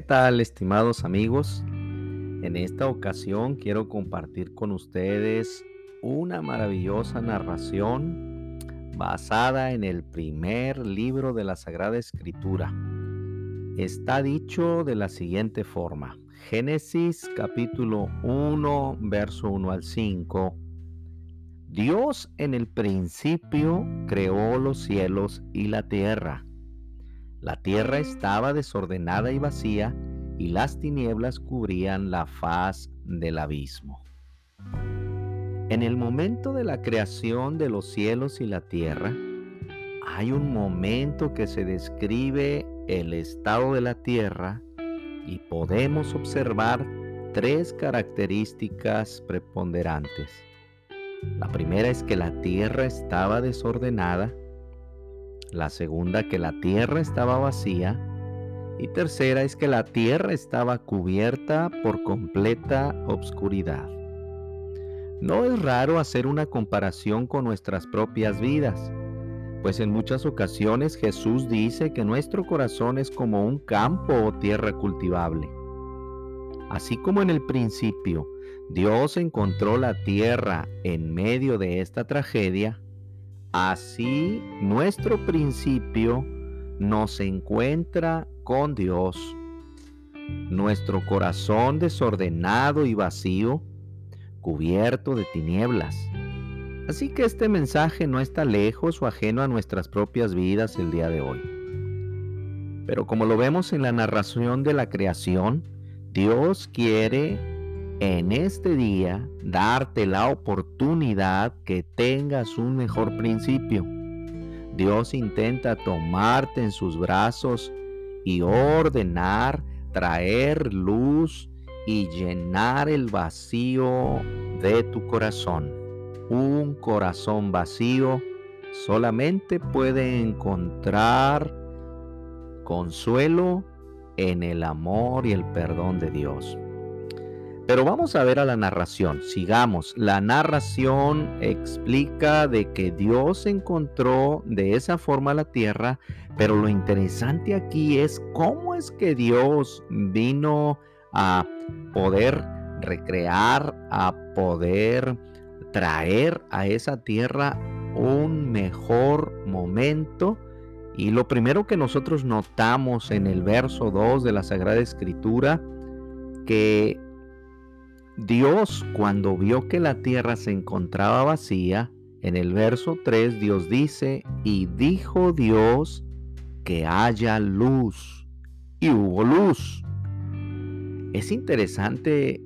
¿qué tal estimados amigos? En esta ocasión quiero compartir con ustedes una maravillosa narración basada en el primer libro de la Sagrada Escritura. Está dicho de la siguiente forma. Génesis capítulo 1, verso 1 al 5. Dios en el principio creó los cielos y la tierra la tierra estaba desordenada y vacía, y las tinieblas cubrían la faz del abismo. En el momento de la creación de los cielos y la tierra, hay un momento que se describe el estado de la tierra y podemos observar tres características preponderantes. La primera es que la tierra estaba desordenada, la segunda, que la tierra estaba vacía. Y tercera es que la tierra estaba cubierta por completa obscuridad. No es raro hacer una comparación con nuestras propias vidas, pues en muchas ocasiones Jesús dice que nuestro corazón es como un campo o tierra cultivable. Así como en el principio Dios encontró la tierra en medio de esta tragedia, Así nuestro principio nos encuentra con Dios. Nuestro corazón desordenado y vacío, cubierto de tinieblas. Así que este mensaje no está lejos o ajeno a nuestras propias vidas el día de hoy. Pero como lo vemos en la narración de la creación, Dios quiere en este día darte la oportunidad que tengas un mejor principio. Dios intenta tomarte en sus brazos y ordenar, traer luz y llenar el vacío de tu corazón. Un corazón vacío solamente puede encontrar consuelo en el amor y el perdón de Dios. Pero vamos a ver a la narración, sigamos. La narración explica de que Dios encontró de esa forma la tierra, pero lo interesante aquí es cómo es que Dios vino a poder recrear, a poder traer a esa tierra un mejor momento. Y lo primero que nosotros notamos en el verso 2 de la Sagrada Escritura, que Dios cuando vio que la tierra se encontraba vacía, en el verso 3 Dios dice, y dijo Dios que haya luz. Y hubo luz. Es interesante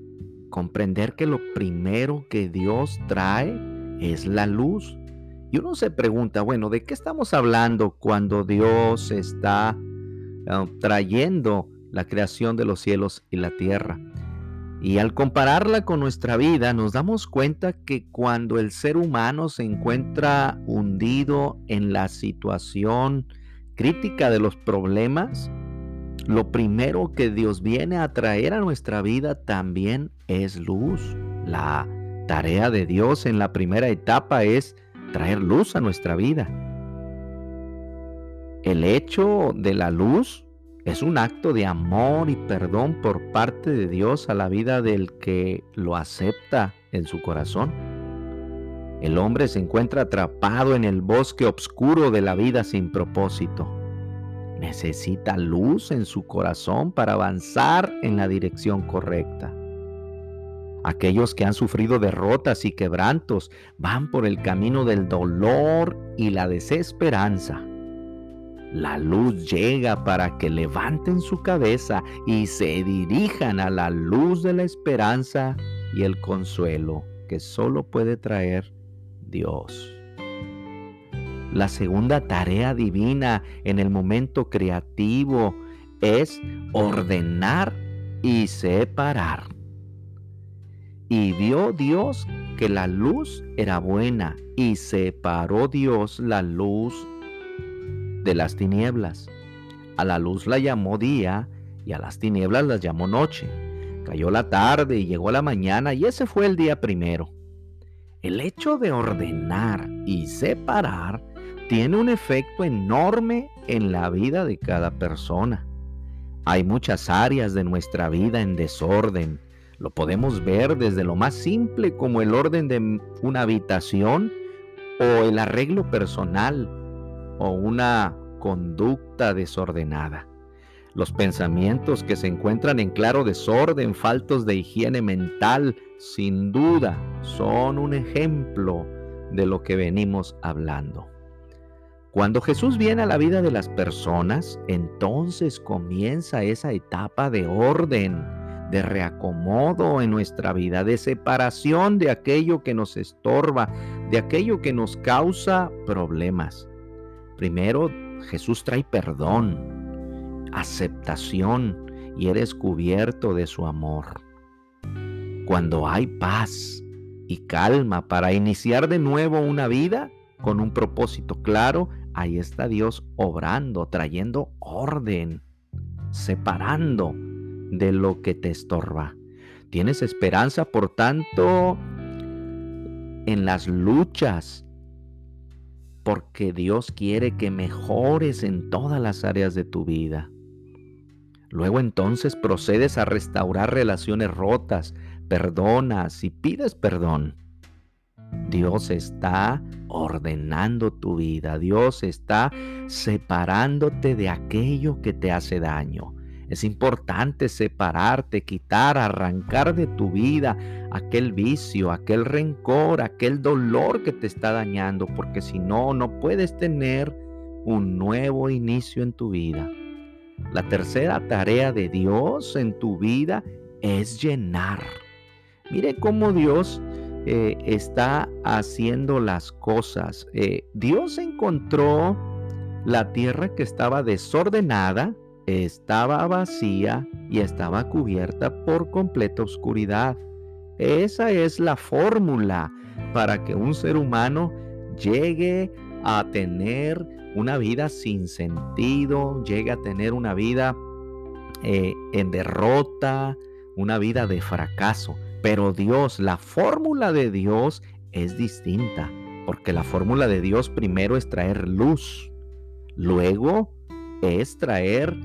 comprender que lo primero que Dios trae es la luz. Y uno se pregunta, bueno, ¿de qué estamos hablando cuando Dios está ah, trayendo la creación de los cielos y la tierra? Y al compararla con nuestra vida, nos damos cuenta que cuando el ser humano se encuentra hundido en la situación crítica de los problemas, lo primero que Dios viene a traer a nuestra vida también es luz. La tarea de Dios en la primera etapa es traer luz a nuestra vida. El hecho de la luz es un acto de amor y perdón por parte de Dios a la vida del que lo acepta en su corazón. El hombre se encuentra atrapado en el bosque oscuro de la vida sin propósito. Necesita luz en su corazón para avanzar en la dirección correcta. Aquellos que han sufrido derrotas y quebrantos van por el camino del dolor y la desesperanza la luz llega para que levanten su cabeza y se dirijan a la luz de la esperanza y el consuelo que solo puede traer Dios. La segunda tarea divina en el momento creativo es ordenar y separar. Y vio Dios que la luz era buena y separó Dios la luz de las tinieblas. A la luz la llamó día y a las tinieblas las llamó noche. Cayó la tarde y llegó la mañana y ese fue el día primero. El hecho de ordenar y separar tiene un efecto enorme en la vida de cada persona. Hay muchas áreas de nuestra vida en desorden. Lo podemos ver desde lo más simple como el orden de una habitación o el arreglo personal o una conducta desordenada. Los pensamientos que se encuentran en claro desorden, faltos de higiene mental, sin duda son un ejemplo de lo que venimos hablando. Cuando Jesús viene a la vida de las personas, entonces comienza esa etapa de orden, de reacomodo en nuestra vida, de separación de aquello que nos estorba, de aquello que nos causa problemas. Primero, Jesús trae perdón, aceptación y eres cubierto de su amor. Cuando hay paz y calma para iniciar de nuevo una vida con un propósito claro, ahí está Dios obrando, trayendo orden, separando de lo que te estorba. Tienes esperanza, por tanto, en las luchas, porque Dios quiere que mejores en todas las áreas de tu vida. Luego entonces procedes a restaurar relaciones rotas, perdonas y pides perdón. Dios está ordenando tu vida. Dios está separándote de aquello que te hace daño. Es importante separarte, quitar, arrancar de tu vida aquel vicio, aquel rencor, aquel dolor que te está dañando, porque si no, no puedes tener un nuevo inicio en tu vida. La tercera tarea de Dios en tu vida es llenar. Mire cómo Dios eh, está haciendo las cosas. Eh, Dios encontró la tierra que estaba desordenada, estaba vacía y estaba cubierta por completa oscuridad. Esa es la fórmula para que un ser humano llegue a tener una vida sin sentido, llegue a tener una vida eh, en derrota, una vida de fracaso. Pero Dios, la fórmula de Dios es distinta, porque la fórmula de Dios primero es traer luz, luego es traer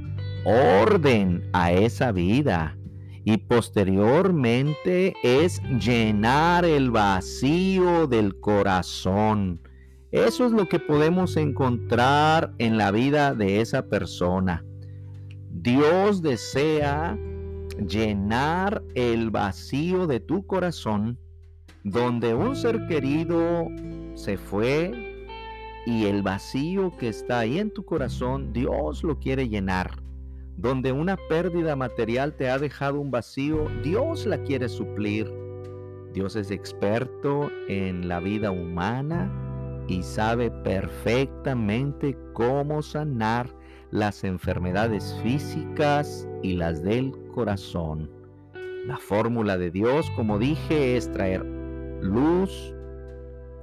orden a esa vida y posteriormente es llenar el vacío del corazón. Eso es lo que podemos encontrar en la vida de esa persona. Dios desea llenar el vacío de tu corazón donde un ser querido se fue y el vacío que está ahí en tu corazón, Dios lo quiere llenar. Donde una pérdida material te ha dejado un vacío, Dios la quiere suplir. Dios es experto en la vida humana y sabe perfectamente cómo sanar las enfermedades físicas y las del corazón. La fórmula de Dios, como dije, es traer luz,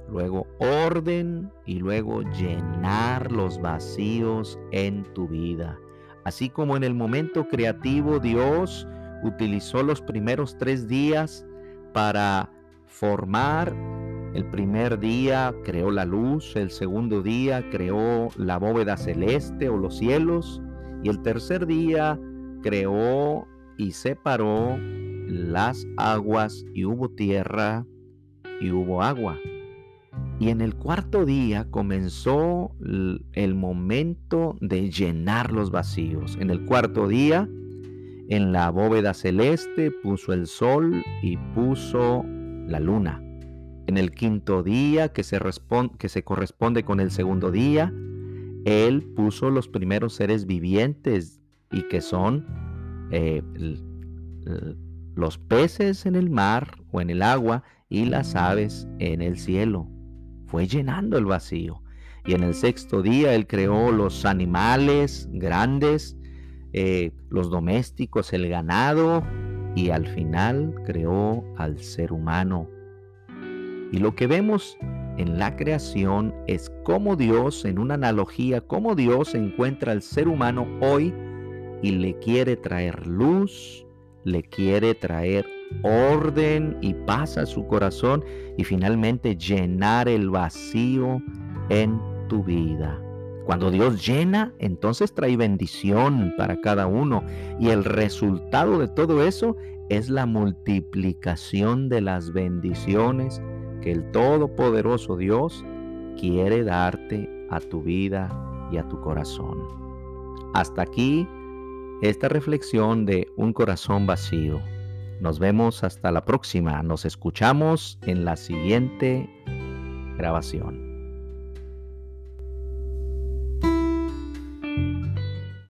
luego orden y luego llenar los vacíos en tu vida. Así como en el momento creativo Dios utilizó los primeros tres días para formar. El primer día creó la luz, el segundo día creó la bóveda celeste o los cielos y el tercer día creó y separó las aguas y hubo tierra y hubo agua. Y en el cuarto día comenzó el momento de llenar los vacíos. En el cuarto día, en la bóveda celeste puso el sol y puso la luna. En el quinto día, que se, que se corresponde con el segundo día, él puso los primeros seres vivientes y que son eh, los peces en el mar o en el agua y las aves en el cielo. Fue llenando el vacío. Y en el sexto día Él creó los animales grandes, eh, los domésticos, el ganado, y al final creó al ser humano. Y lo que vemos en la creación es cómo Dios, en una analogía, cómo Dios encuentra al ser humano hoy y le quiere traer luz, le quiere traer orden y paz a su corazón y finalmente llenar el vacío en tu vida. Cuando Dios llena, entonces trae bendición para cada uno. Y el resultado de todo eso es la multiplicación de las bendiciones que el Todopoderoso Dios quiere darte a tu vida y a tu corazón. Hasta aquí esta reflexión de un corazón vacío. Nos vemos hasta la próxima. Nos escuchamos en la siguiente grabación.